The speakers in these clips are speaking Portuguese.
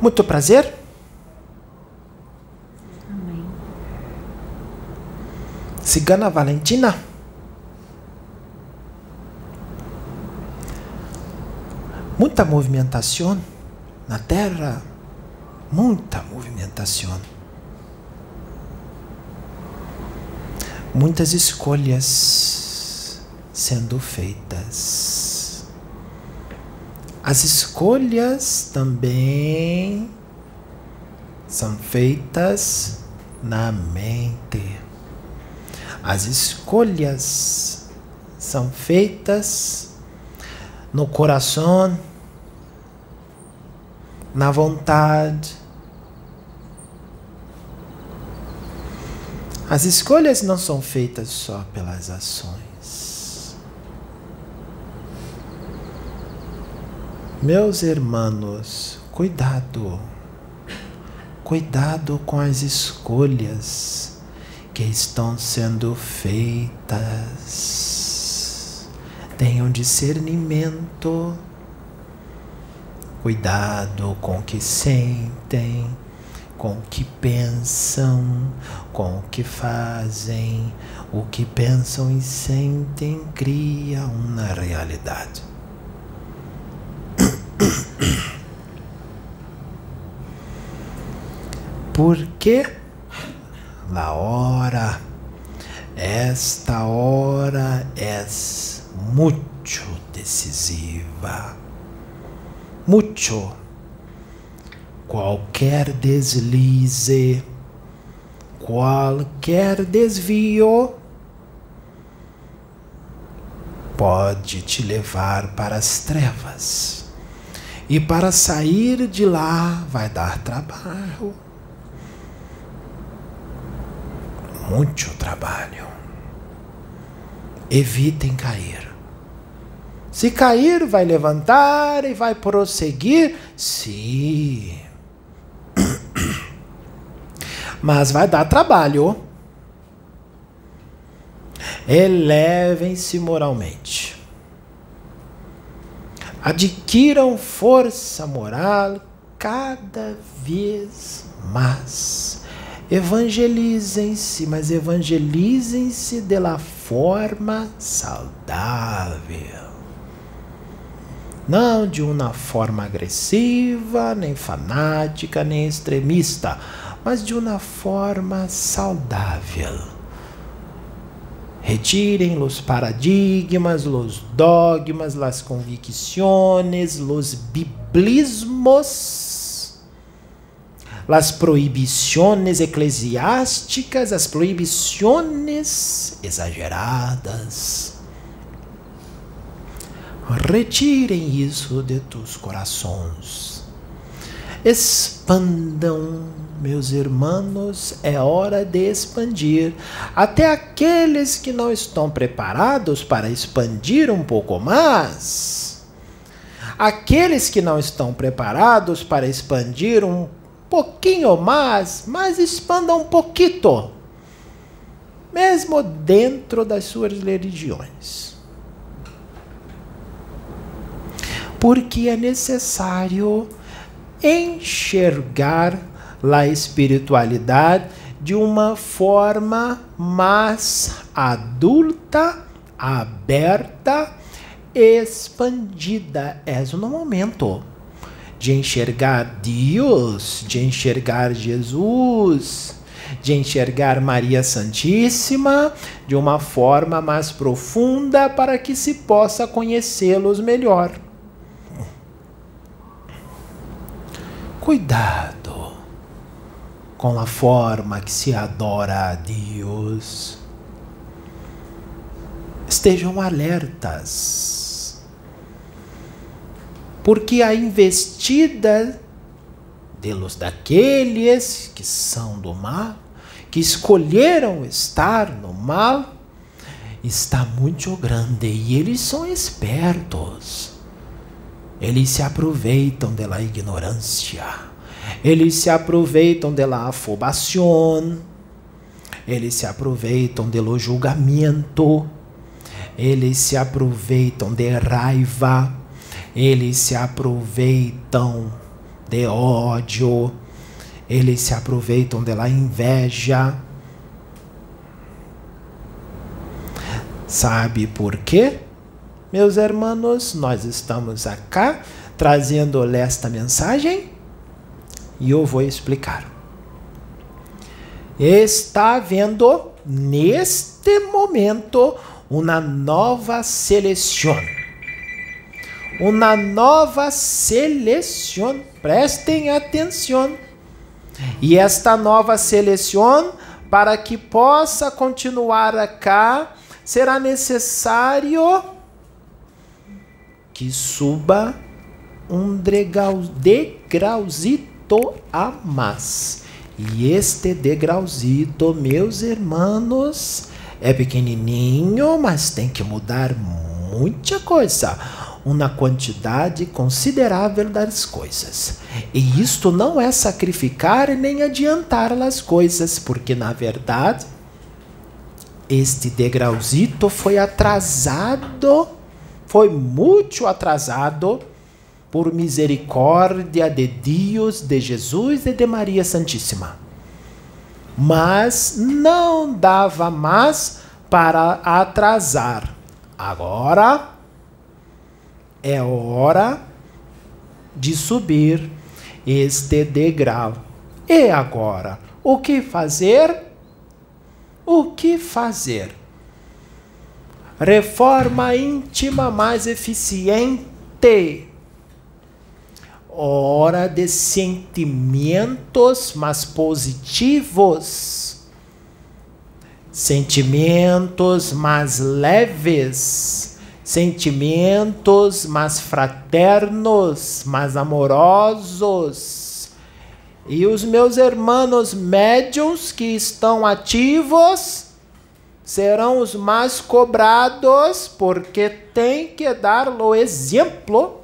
Muito prazer. Amém. Cigana Valentina. Muita movimentação na Terra. Muita movimentação. Muitas escolhas sendo feitas. As escolhas também são feitas na mente. As escolhas são feitas no coração, na vontade. As escolhas não são feitas só pelas ações. Meus irmãos, cuidado. Cuidado com as escolhas que estão sendo feitas. Tenham discernimento. Cuidado com o que sentem, com o que pensam, com o que fazem. O que pensam e sentem cria uma realidade. Porque la hora, esta hora é muito decisiva. Muito. Qualquer deslize, qualquer desvio pode te levar para as trevas. E para sair de lá vai dar trabalho. Muito trabalho. Evitem cair. Se cair, vai levantar e vai prosseguir? Sim. Mas vai dar trabalho. Elevem-se moralmente. Adquiram força moral cada vez mais Evangelizem-se, mas evangelizem-se de la forma saudável. Não de uma forma agressiva, nem fanática, nem extremista, mas de uma forma saudável. Retirem os paradigmas, os dogmas, as convicções, os biblismos las proibiciones eclesiásticas, as proibições exageradas. Retirem isso de tus corações. Expandam, meus irmãos, é hora de expandir. Até aqueles que não estão preparados para expandir um pouco mais. Aqueles que não estão preparados para expandir um pouquinho mais, mas expanda um pouquinho, mesmo dentro das suas religiões. Porque é necessário enxergar a espiritualidade de uma forma mais adulta, aberta, expandida. É no momento de enxergar Deus, de enxergar Jesus, de enxergar Maria Santíssima de uma forma mais profunda para que se possa conhecê-los melhor. Cuidado com a forma que se adora a Deus. Estejam alertas porque a investida de los daqueles que são do mal, que escolheram estar no mal, está muito grande e eles são espertos. Eles se aproveitam da ignorância, eles se aproveitam da afobação, eles se aproveitam do julgamento, eles se aproveitam de raiva, eles se aproveitam de ódio, eles se aproveitam da inveja. Sabe por quê? Meus irmãos, nós estamos aqui trazendo esta mensagem e eu vou explicar. Está havendo neste momento uma nova seleção. Uma nova seleção. Prestem atenção. E esta nova seleção, para que possa continuar cá, será necessário que suba um degrauzito a mais. E este degrauzito, meus irmãos, é pequenininho, mas tem que mudar muita coisa, uma quantidade considerável das coisas. E isto não é sacrificar nem adiantar as coisas, porque na verdade este degrauzito foi atrasado, foi muito atrasado por misericórdia de Deus, de Jesus e de Maria Santíssima mas não dava mais para atrasar. Agora é hora de subir este degrau. E agora, o que fazer? O que fazer? Reforma íntima mais eficiente hora de sentimentos mais positivos, sentimentos mais leves, sentimentos mais fraternos, mais amorosos. E os meus irmãos médios que estão ativos serão os mais cobrados, porque tem que dar o exemplo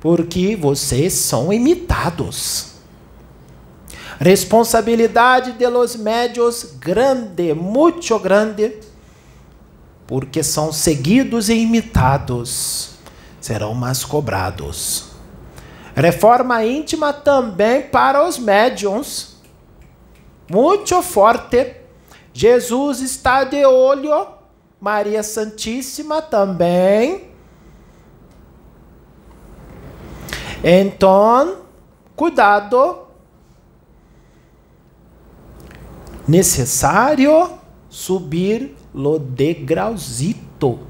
porque vocês são imitados. Responsabilidade de los médios grande, muito grande, porque são seguidos e imitados, serão mais cobrados. Reforma íntima também para os médiums, muito forte. Jesus está de olho, Maria Santíssima também Então, cuidado. Necessário subir lo degrauzito.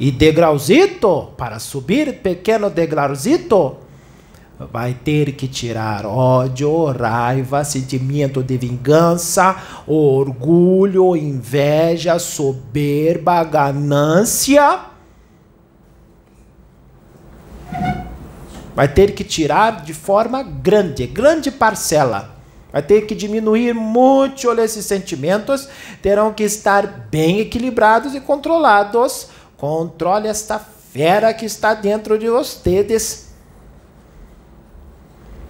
E degrauzito, para subir pequeno degrauzito, vai ter que tirar ódio, raiva, sentimento de vingança, orgulho, inveja, soberba, ganância vai ter que tirar de forma grande, grande parcela. Vai ter que diminuir muito esses sentimentos, terão que estar bem equilibrados e controlados. Controle esta fera que está dentro de vocês.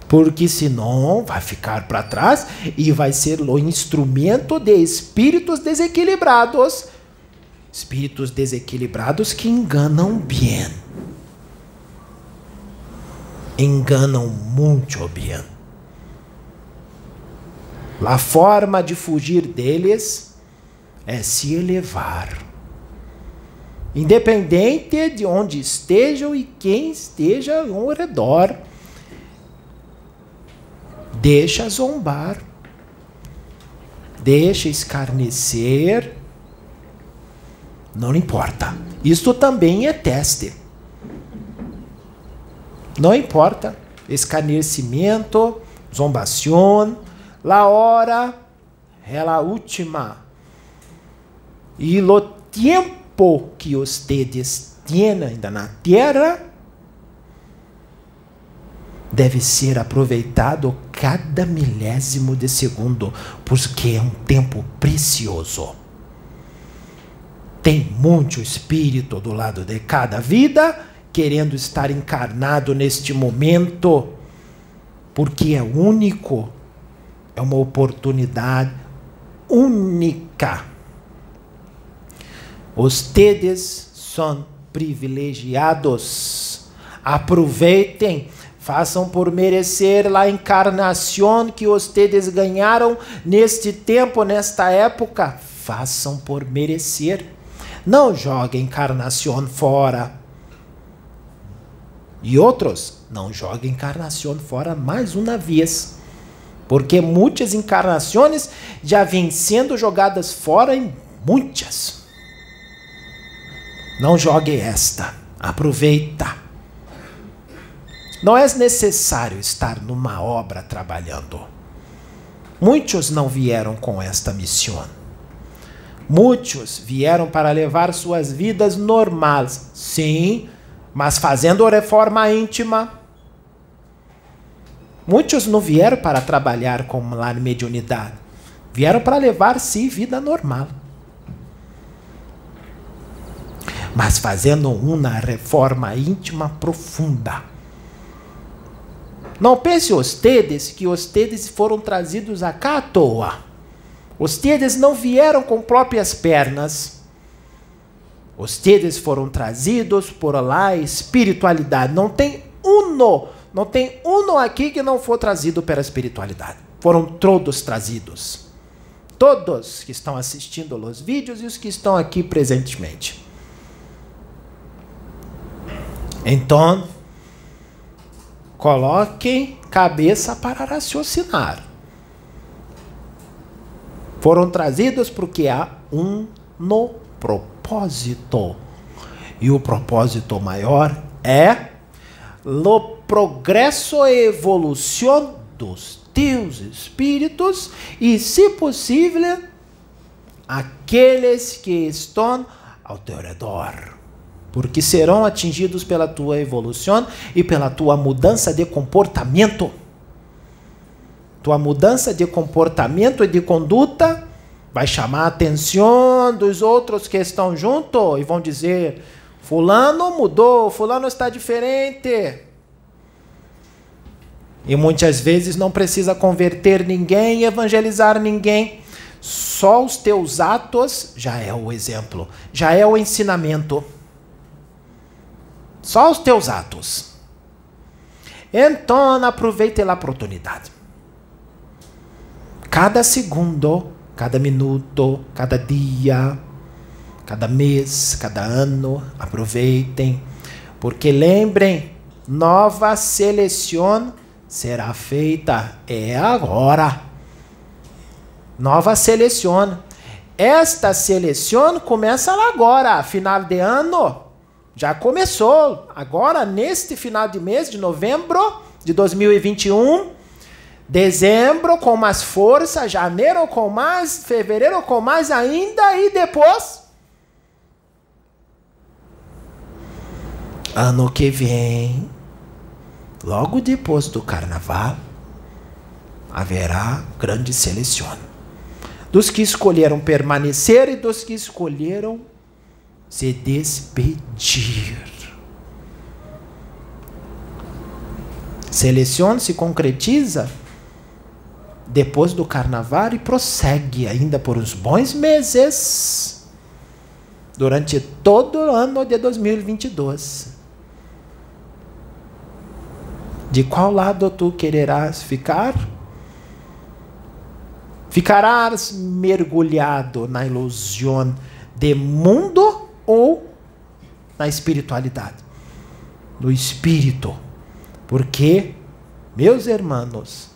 Porque senão vai ficar para trás e vai ser o instrumento de espíritos desequilibrados. Espíritos desequilibrados que enganam bem enganam muito bem. A forma de fugir deles é se elevar. Independente de onde estejam e quem esteja ao redor, deixa zombar, deixa escarnecer, não importa. Isto também é teste. Não importa. Escarnecimento, zombação, la hora é a última. E o tempo que vocês têm ainda na terra deve ser aproveitado cada milésimo de segundo, porque é um tempo precioso. Tem muito espírito do lado de cada vida querendo estar encarnado neste momento, porque é único, é uma oportunidade única. Tedes são privilegiados. Aproveitem, Façam por merecer a encarnação que vocês ganharam neste tempo, nesta época. Façam por merecer. Não joguem encarnação fora. E outros, não joguem encarnação fora mais uma vez. Porque muitas encarnações já vêm sendo jogadas fora em muitas. Não jogue esta. Aproveita. Não é necessário estar numa obra trabalhando. Muitos não vieram com esta missão. Muitos vieram para levar suas vidas normais, sim, mas fazendo reforma íntima. Muitos não vieram para trabalhar com lá mediunidade, vieram para levar sim vida normal. Mas fazendo uma reforma íntima profunda não pense ustedes que ustedes foram trazidos acá à toa. Ustedes não vieram com próprias pernas. Ustedes foram trazidos por lá espiritualidade. Não tem uno, não tem uno aqui que não for trazido pela espiritualidade. Foram todos trazidos. Todos que estão assistindo os vídeos e os que estão aqui presentemente. Então, Coloquem cabeça para raciocinar. Foram trazidos porque há um no propósito. E o propósito maior é o progresso e evolução dos teus espíritos e, se possível, aqueles que estão ao teu redor porque serão atingidos pela tua evolução e pela tua mudança de comportamento. Tua mudança de comportamento e de conduta vai chamar a atenção dos outros que estão junto e vão dizer: Fulano mudou, Fulano está diferente. E muitas vezes não precisa converter ninguém, evangelizar ninguém. Só os teus atos já é o exemplo, já é o ensinamento. Só os teus atos. Então, aproveite a oportunidade. Cada segundo, cada minuto, cada dia, cada mês, cada ano, aproveitem. Porque lembrem, nova seleção será feita é agora. Nova seleção. Esta seleção começa agora, final de ano. Já começou agora, neste final de mês de novembro de 2021. Dezembro com mais força, janeiro com mais, fevereiro com mais ainda e depois. Ano que vem, logo depois do carnaval, haverá grande seleção dos que escolheram permanecer e dos que escolheram se despedir. Seleciona, se concretiza depois do carnaval e prossegue ainda por uns bons meses durante todo o ano de 2022. De qual lado tu quererás ficar? Ficarás mergulhado na ilusão de mundo ou na espiritualidade, no espírito. Porque, meus irmãos,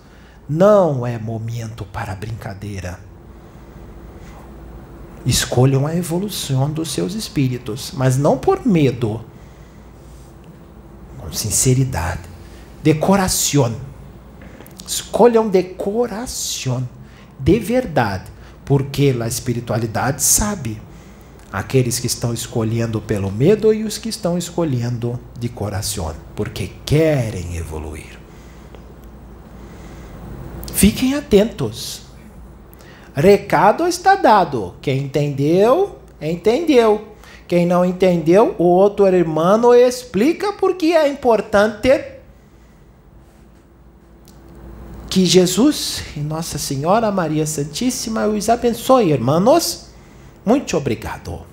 não é momento para brincadeira. Escolham a evolução dos seus espíritos, mas não por medo, com sinceridade. Decoração. Escolham decoração de verdade, porque a espiritualidade sabe aqueles que estão escolhendo pelo medo e os que estão escolhendo de coração, porque querem evoluir. Fiquem atentos. Recado está dado. Quem entendeu, entendeu. Quem não entendeu, o outro irmão explica porque é importante que Jesus e Nossa Senhora Maria Santíssima os abençoe, irmãos. Muito obrigado.